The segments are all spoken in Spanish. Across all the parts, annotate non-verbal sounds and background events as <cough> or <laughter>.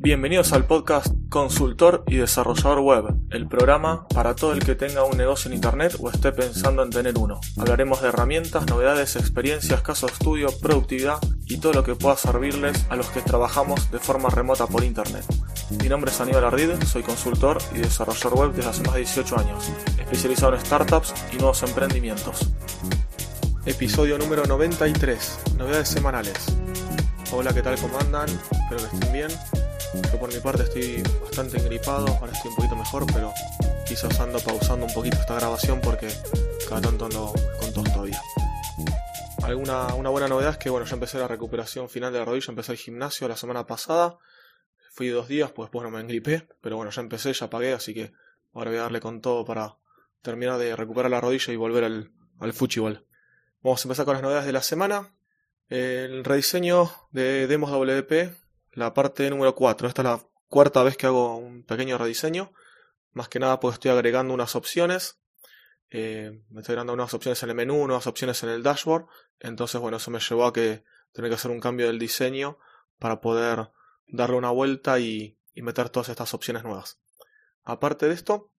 Bienvenidos al podcast Consultor y Desarrollador Web, el programa para todo el que tenga un negocio en Internet o esté pensando en tener uno. Hablaremos de herramientas, novedades, experiencias, casos de estudio, productividad y todo lo que pueda servirles a los que trabajamos de forma remota por Internet. Mi nombre es Aníbal Ardid, soy consultor y desarrollador web desde hace más de 18 años, especializado en startups y nuevos emprendimientos. Episodio número 93, novedades semanales. Hola, ¿qué tal? ¿Cómo andan? Espero que estén bien. Yo por mi parte estoy bastante engripado, ahora estoy un poquito mejor, pero quizás ando pausando un poquito esta grabación porque cada tanto ando con tos todavía. Una buena novedad es que bueno, ya empecé la recuperación final de la rodilla, empecé el gimnasio la semana pasada, fui dos días, pues bueno me engripé, pero bueno, ya empecé, ya pagué, así que ahora voy a darle con todo para terminar de recuperar la rodilla y volver al, al fútbol. Vamos a empezar con las novedades de la semana. El rediseño de Demos WP la parte número 4. Esta es la cuarta vez que hago un pequeño rediseño. Más que nada pues estoy agregando unas opciones. Eh, me estoy agregando unas opciones en el menú, unas opciones en el dashboard. Entonces, bueno, eso me llevó a que tener que hacer un cambio del diseño para poder darle una vuelta y, y meter todas estas opciones nuevas. Aparte de esto,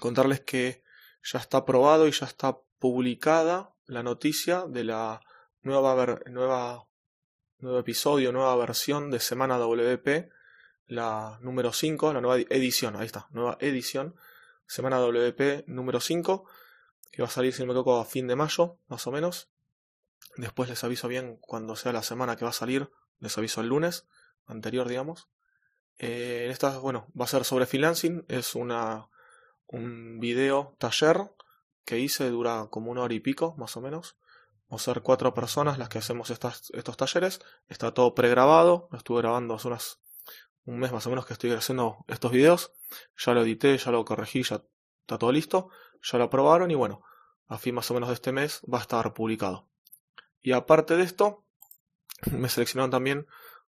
contarles que ya está aprobado y ya está publicada la noticia de la nueva, nueva nuevo episodio, nueva versión de Semana WP, la número 5, la nueva edición, ahí está, nueva edición, Semana WP número 5, que va a salir, si no me equivoco, a fin de mayo, más o menos. Después les aviso bien cuando sea la semana que va a salir, les aviso el lunes, anterior, digamos. Eh, esta, bueno, va a ser sobre freelancing, es una, un video taller que hice, dura como una hora y pico, más o menos. A ser cuatro personas las que hacemos estas, estos talleres. Está todo pregrabado. Lo estuve grabando hace unas, un mes más o menos que estoy haciendo estos videos. Ya lo edité, ya lo corregí, ya está todo listo. Ya lo aprobaron y bueno, a fin más o menos de este mes va a estar publicado. Y aparte de esto, <clears throat> me seleccionaron también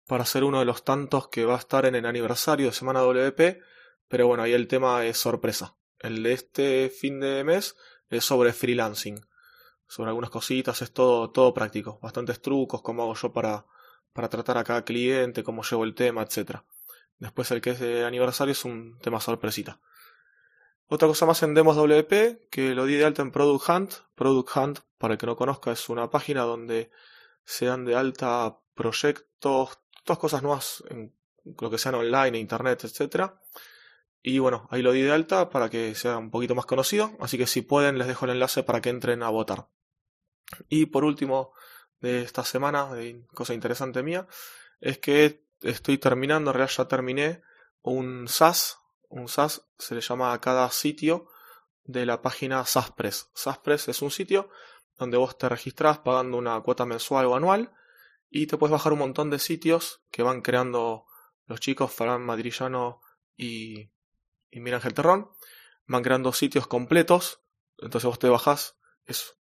para ser uno de los tantos que va a estar en el aniversario de Semana WP. Pero bueno, ahí el tema es sorpresa. El de este fin de mes sobre freelancing sobre algunas cositas, es todo, todo práctico, bastantes trucos, cómo hago yo para, para tratar a cada cliente, cómo llevo el tema, etc. Después el que es de aniversario es un tema sorpresita. Otra cosa más en Demos WP, que lo di de alta en Product Hunt. Product Hunt, para el que no conozca, es una página donde se dan de alta proyectos, todas cosas nuevas en lo que sean online, internet, etc. Y bueno, ahí lo di de alta para que sea un poquito más conocido. Así que si pueden, les dejo el enlace para que entren a votar. Y por último, de esta semana, cosa interesante mía, es que estoy terminando, en realidad ya terminé, un SAS. Un SAS se le llama a cada sitio de la página SASPress. SASPress es un sitio donde vos te registras pagando una cuota mensual o anual y te puedes bajar un montón de sitios que van creando los chicos, Fran Madrillano y, y Mira Ángel Terrón. Van creando sitios completos. Entonces vos te bajás, es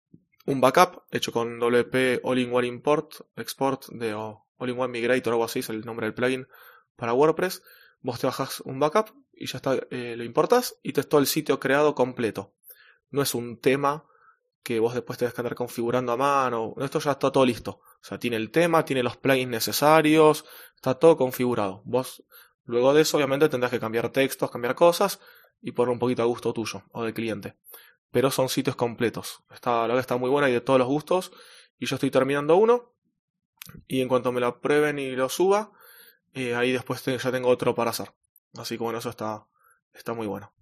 un backup hecho con WP All-in-One Import, Export de All-in-One Migrator algo así, es el nombre del plugin para WordPress. Vos te bajas un backup y ya está, eh, lo importas y te está todo el sitio creado completo. No es un tema que vos después tenés que andar configurando a mano. Esto ya está todo listo. O sea, tiene el tema, tiene los plugins necesarios, está todo configurado. Vos, luego de eso, obviamente tendrás que cambiar textos, cambiar cosas y poner un poquito a gusto tuyo o del cliente pero son sitios completos. Está, la verdad está muy buena y de todos los gustos. Y yo estoy terminando uno. Y en cuanto me lo prueben y lo suba, eh, ahí después ya tengo otro para hacer. Así que bueno, eso está, está muy bueno.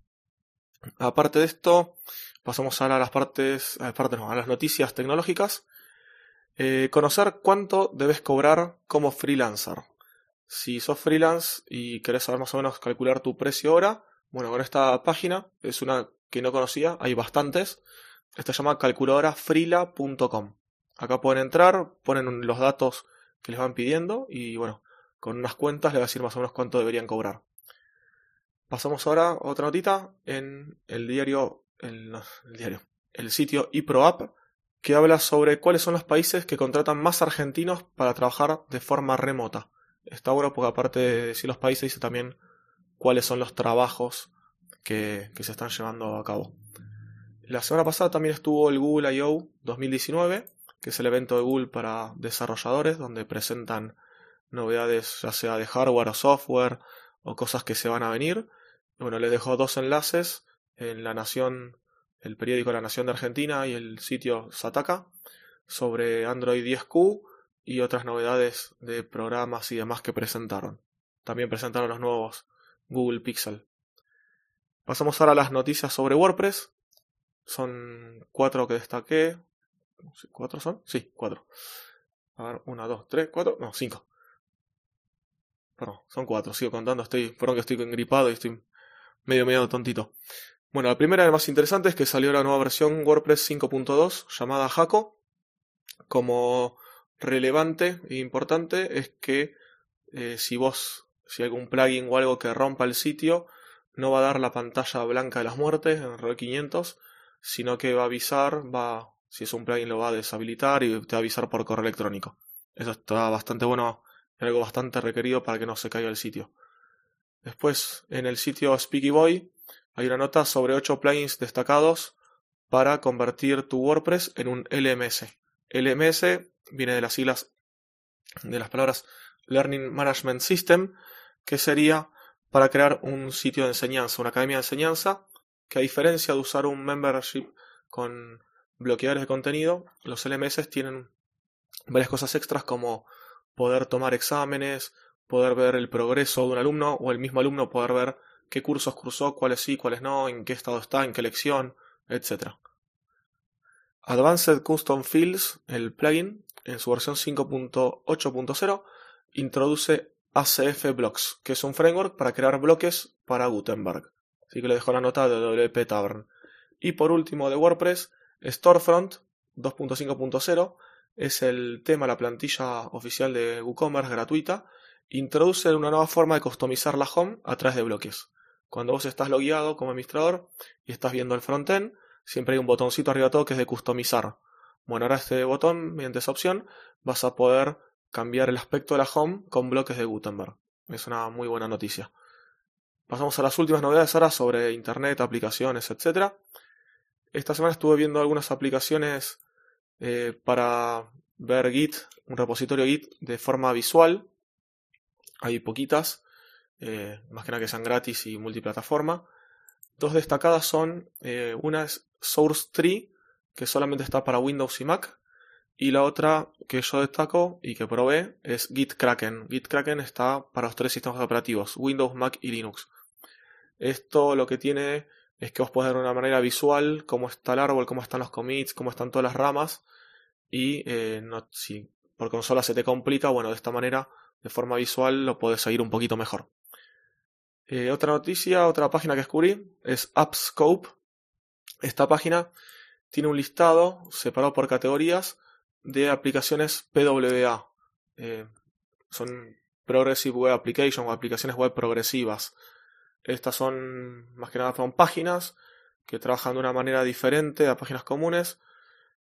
Aparte de esto, pasamos ahora a las partes, a las, partes a las noticias tecnológicas. Eh, conocer cuánto debes cobrar como freelancer. Si sos freelance y querés saber más o menos calcular tu precio hora, bueno, con esta página es una que no conocía, hay bastantes. Esta se llama calculadorafrila.com. Acá pueden entrar, ponen los datos que les van pidiendo y bueno, con unas cuentas les va a decir más o menos cuánto deberían cobrar. Pasamos ahora a otra notita en el diario, el, el diario, el sitio que habla sobre cuáles son los países que contratan más argentinos para trabajar de forma remota. Está bueno porque aparte de decir los países dice también cuáles son los trabajos que, se están llevando a cabo. La semana pasada también estuvo el Google I.O. 2019, que es el evento de Google para desarrolladores, donde presentan novedades ya sea de hardware o software o cosas que se van a venir. Bueno, les dejo dos enlaces en La Nación, el periódico La Nación de Argentina y el sitio Sataka sobre Android 10Q y otras novedades de programas y demás que presentaron. También presentaron los nuevos Google Pixel. Pasamos ahora a las noticias sobre WordPress. Son cuatro que destaqué. ¿Cuatro son? Sí, cuatro. A ver, una, dos, tres, cuatro. No, cinco. Perdón, son cuatro. Sigo contando. Estoy, perdón que estoy engripado y estoy medio, medio tontito. Bueno, la primera y más interesante es que salió la nueva versión WordPress 5.2 llamada Jaco. Como relevante e importante es que eh, si vos, si hay algún plugin o algo que rompa el sitio, no va a dar la pantalla blanca de las muertes en RE 500, sino que va a avisar, va, si es un plugin lo va a deshabilitar y te va a avisar por correo electrónico. Eso está bastante bueno, es algo bastante requerido para que no se caiga el sitio. Después, en el sitio Speaky Boy hay una nota sobre 8 plugins destacados para convertir tu WordPress en un LMS. LMS viene de las siglas de las palabras Learning Management System, que sería para crear un sitio de enseñanza, una academia de enseñanza, que a diferencia de usar un membership con bloqueadores de contenido, los LMS tienen varias cosas extras como poder tomar exámenes, poder ver el progreso de un alumno o el mismo alumno poder ver qué cursos cursó, cuáles sí, cuáles no, en qué estado está, en qué lección, etc. Advanced Custom Fields, el plugin, en su versión 5.8.0, introduce ACF Blocks, que es un framework para crear bloques para Gutenberg. Así que le dejo la nota de WP Tavern. Y por último de WordPress, Storefront 2.5.0 es el tema, la plantilla oficial de WooCommerce gratuita. Introduce una nueva forma de customizar la home a través de bloques. Cuando vos estás logueado como administrador y estás viendo el frontend, siempre hay un botoncito arriba de todo que es de customizar. Bueno, ahora este botón, mediante esa opción, vas a poder cambiar el aspecto de la home con bloques de Gutenberg. Es una muy buena noticia. Pasamos a las últimas novedades ahora sobre Internet, aplicaciones, etc. Esta semana estuve viendo algunas aplicaciones eh, para ver Git, un repositorio Git de forma visual. Hay poquitas, eh, más que nada que sean gratis y multiplataforma. Dos destacadas son, eh, una es SourceTree, que solamente está para Windows y Mac, y la otra que yo destaco y que probé es GitKraken. GitKraken está para los tres sistemas operativos, Windows, Mac y Linux. Esto lo que tiene es que os podés ver de una manera visual cómo está el árbol, cómo están los commits, cómo están todas las ramas. Y eh, no, si por consola se te complica, bueno, de esta manera, de forma visual, lo puedes seguir un poquito mejor. Eh, otra noticia, otra página que descubrí es AppScope. Esta página tiene un listado separado por categorías de aplicaciones PWA. Eh, son Progressive Web Application o aplicaciones web progresivas. Estas son, más que nada, son páginas que trabajan de una manera diferente a páginas comunes.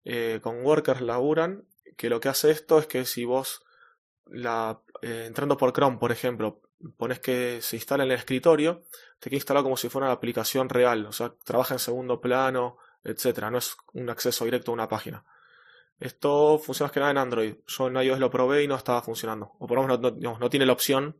Eh, con workers laburan. Que lo que hace esto es que si vos, la, entrando por Chrome, por ejemplo, pones que se instala en el escritorio, te queda instalado como si fuera una aplicación real. O sea, trabaja en segundo plano, etcétera. No es un acceso directo a una página. Esto funciona más que nada en Android. Yo en iOS lo probé y no estaba funcionando. O por lo menos no, tiene la opción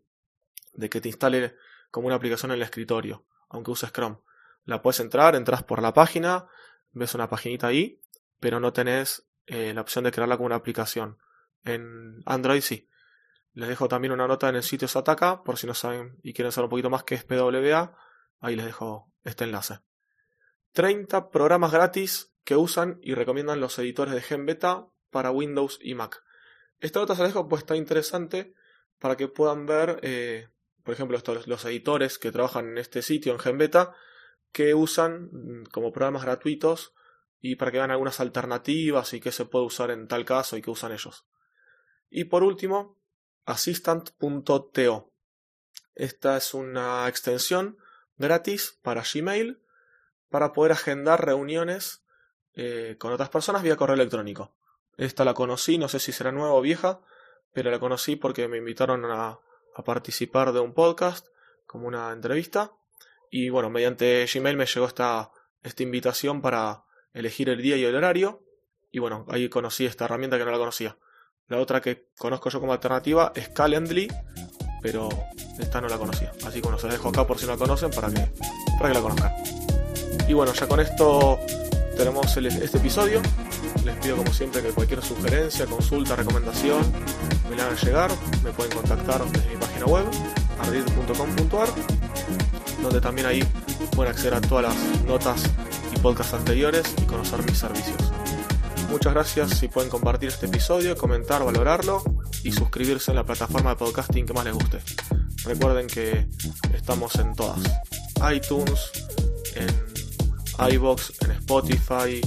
de que te instale como una aplicación en el escritorio, aunque uses Chrome. La puedes entrar, entras por la página, ves una paginita ahí, pero no tenés eh, la opción de crearla como una aplicación. En Android sí. Les dejo también una nota en el sitio Sataka, por si no saben y quieren saber un poquito más qué es PWA. Ahí les dejo este enlace. 30 programas gratis que usan y recomiendan los editores de GenBeta para Windows y Mac. Esta nota se dejo pues está interesante para que puedan ver, eh, por ejemplo, estos, los editores que trabajan en este sitio en GenBeta que usan mm, como programas gratuitos y para que vean algunas alternativas y qué se puede usar en tal caso y qué usan ellos. Y por último, assistant.to. Esta es una extensión gratis para Gmail para poder agendar reuniones eh, con otras personas vía correo electrónico. Esta la conocí, no sé si será nueva o vieja, pero la conocí porque me invitaron a, participar de un podcast, como una entrevista. Y bueno, mediante Gmail me llegó esta, esta invitación para elegir el día y el horario. Y bueno, ahí conocí esta herramienta que no la conocía. La otra que conozco yo como alternativa es Calendly, pero esta no la conocía. Así que bueno, se la dejo acá por si no la conocen para que, para que la conozcan. Y bueno, ya con esto tenemos este episodio. Les pido como siempre que cualquier sugerencia, consulta, recomendación me la hagan llegar. Me pueden contactar desde mi página web, ardid.com.ar, donde también ahí pueden acceder a todas las notas y podcasts anteriores y conocer mis servicios. Muchas gracias si pueden compartir este episodio, comentar, valorarlo y suscribirse en la plataforma de podcasting que más les guste. Recuerden que estamos en todas. iTunes, en iBox, en Spotify,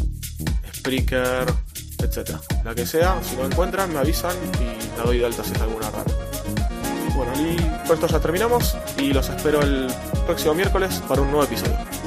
Spreaker, etc. La que sea, si lo encuentran me avisan y la doy de alta si es alguna rara. Bueno, con esto ya terminamos y los espero el próximo miércoles para un nuevo episodio.